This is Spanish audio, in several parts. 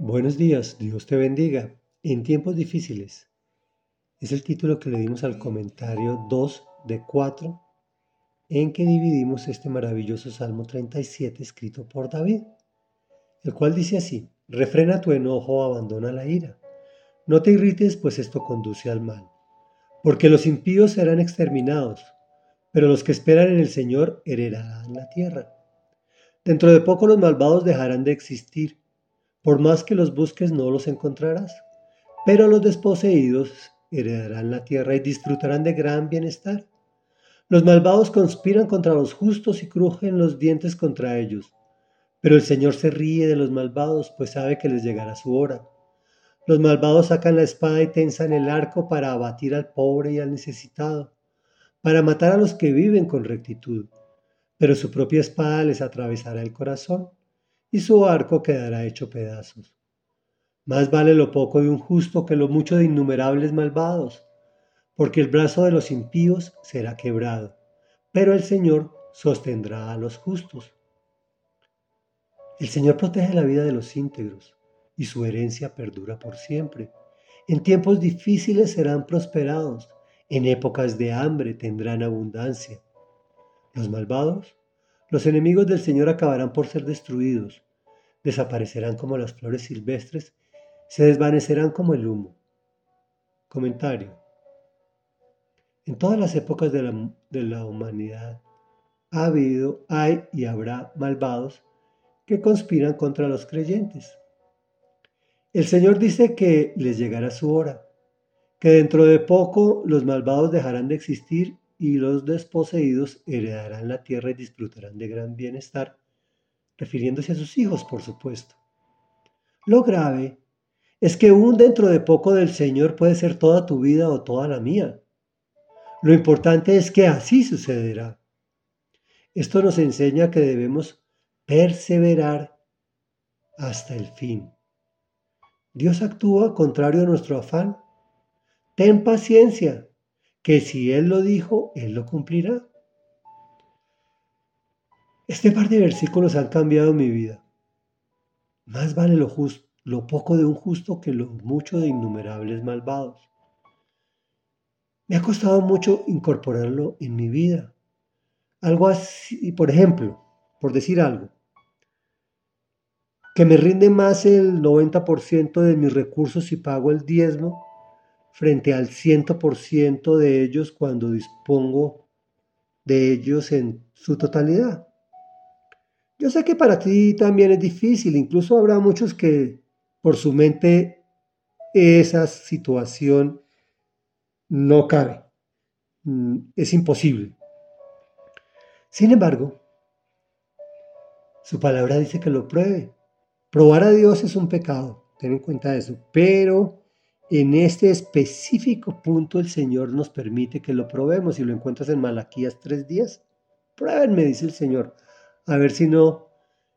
Buenos días, Dios te bendiga. En tiempos difíciles. Es el título que le dimos al comentario 2 de 4 en que dividimos este maravilloso Salmo 37 escrito por David, el cual dice así, refrena tu enojo, abandona la ira. No te irrites, pues esto conduce al mal. Porque los impíos serán exterminados, pero los que esperan en el Señor heredarán la tierra. Dentro de poco los malvados dejarán de existir por más que los busques no los encontrarás, pero los desposeídos heredarán la tierra y disfrutarán de gran bienestar. Los malvados conspiran contra los justos y crujen los dientes contra ellos, pero el Señor se ríe de los malvados, pues sabe que les llegará su hora. Los malvados sacan la espada y tensan el arco para abatir al pobre y al necesitado, para matar a los que viven con rectitud, pero su propia espada les atravesará el corazón y su arco quedará hecho pedazos. Más vale lo poco de un justo que lo mucho de innumerables malvados, porque el brazo de los impíos será quebrado, pero el Señor sostendrá a los justos. El Señor protege la vida de los íntegros, y su herencia perdura por siempre. En tiempos difíciles serán prosperados, en épocas de hambre tendrán abundancia. Los malvados los enemigos del Señor acabarán por ser destruidos, desaparecerán como las flores silvestres, se desvanecerán como el humo. Comentario. En todas las épocas de la, de la humanidad ha habido, hay y habrá malvados que conspiran contra los creyentes. El Señor dice que les llegará su hora, que dentro de poco los malvados dejarán de existir y los desposeídos heredarán la tierra y disfrutarán de gran bienestar, refiriéndose a sus hijos, por supuesto. Lo grave es que un dentro de poco del Señor puede ser toda tu vida o toda la mía. Lo importante es que así sucederá. Esto nos enseña que debemos perseverar hasta el fin. Dios actúa contrario a nuestro afán. Ten paciencia que si Él lo dijo, Él lo cumplirá. Este par de versículos han cambiado mi vida. Más vale lo, lo poco de un justo que lo mucho de innumerables malvados. Me ha costado mucho incorporarlo en mi vida. Algo así, por ejemplo, por decir algo, que me rinde más el 90% de mis recursos si pago el diezmo frente al 100% de ellos cuando dispongo de ellos en su totalidad. Yo sé que para ti también es difícil, incluso habrá muchos que por su mente esa situación no cabe, mm, es imposible. Sin embargo, su palabra dice que lo pruebe. Probar a Dios es un pecado, ten en cuenta eso, pero en este específico punto el Señor nos permite que lo probemos y lo encuentras en Malaquías 3.10. Pruébenme, dice el Señor, a ver si no,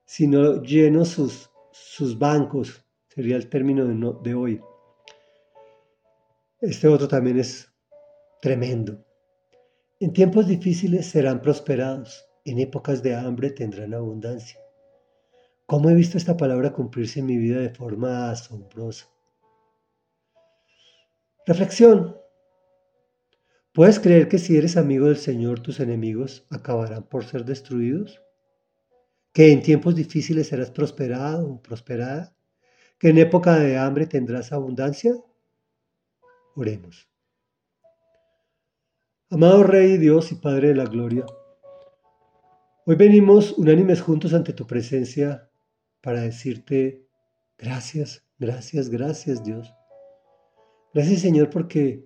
si no lleno sus, sus bancos, sería el término de, de hoy. Este otro también es tremendo. En tiempos difíciles serán prosperados, en épocas de hambre tendrán abundancia. ¿Cómo he visto esta palabra cumplirse en mi vida de forma asombrosa? Reflexión. ¿Puedes creer que si eres amigo del Señor tus enemigos acabarán por ser destruidos? ¿Que en tiempos difíciles serás prosperado o prosperada? ¿Que en época de hambre tendrás abundancia? Oremos. Amado Rey Dios y Padre de la Gloria, hoy venimos unánimes juntos ante tu presencia para decirte gracias, gracias, gracias Dios Gracias Señor porque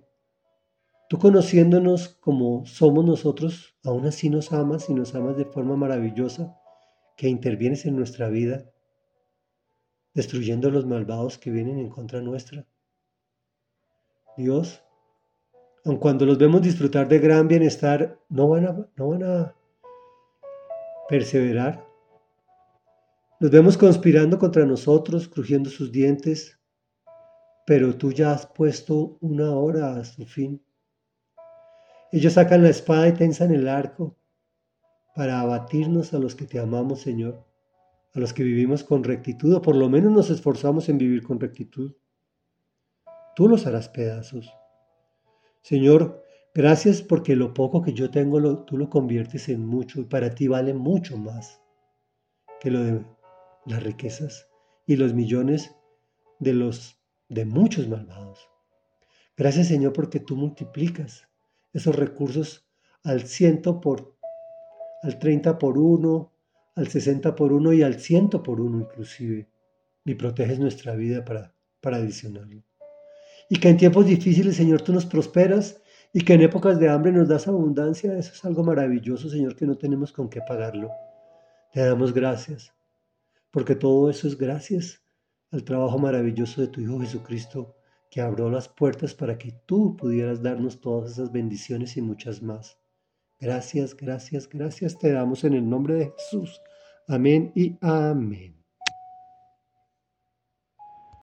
tú conociéndonos como somos nosotros, aún así nos amas y nos amas de forma maravillosa, que intervienes en nuestra vida, destruyendo los malvados que vienen en contra nuestra. Dios, aun cuando los vemos disfrutar de gran bienestar, no van a, no van a perseverar. Los vemos conspirando contra nosotros, crujiendo sus dientes, pero tú ya has puesto una hora a su fin. Ellos sacan la espada y tensan el arco para abatirnos a los que te amamos, Señor, a los que vivimos con rectitud, o por lo menos nos esforzamos en vivir con rectitud. Tú los harás pedazos. Señor, gracias porque lo poco que yo tengo lo, tú lo conviertes en mucho y para ti vale mucho más que lo de las riquezas y los millones de los de muchos malvados. Gracias Señor porque tú multiplicas esos recursos al ciento por, al 30 por uno, al 60 por uno y al ciento por uno inclusive. Y proteges nuestra vida para, para adicionarlo. Y que en tiempos difíciles, Señor, tú nos prosperas y que en épocas de hambre nos das abundancia. Eso es algo maravilloso, Señor, que no tenemos con qué pagarlo. Te damos gracias, porque todo eso es gracias al trabajo maravilloso de tu Hijo Jesucristo, que abrió las puertas para que tú pudieras darnos todas esas bendiciones y muchas más. Gracias, gracias, gracias te damos en el nombre de Jesús. Amén y amén.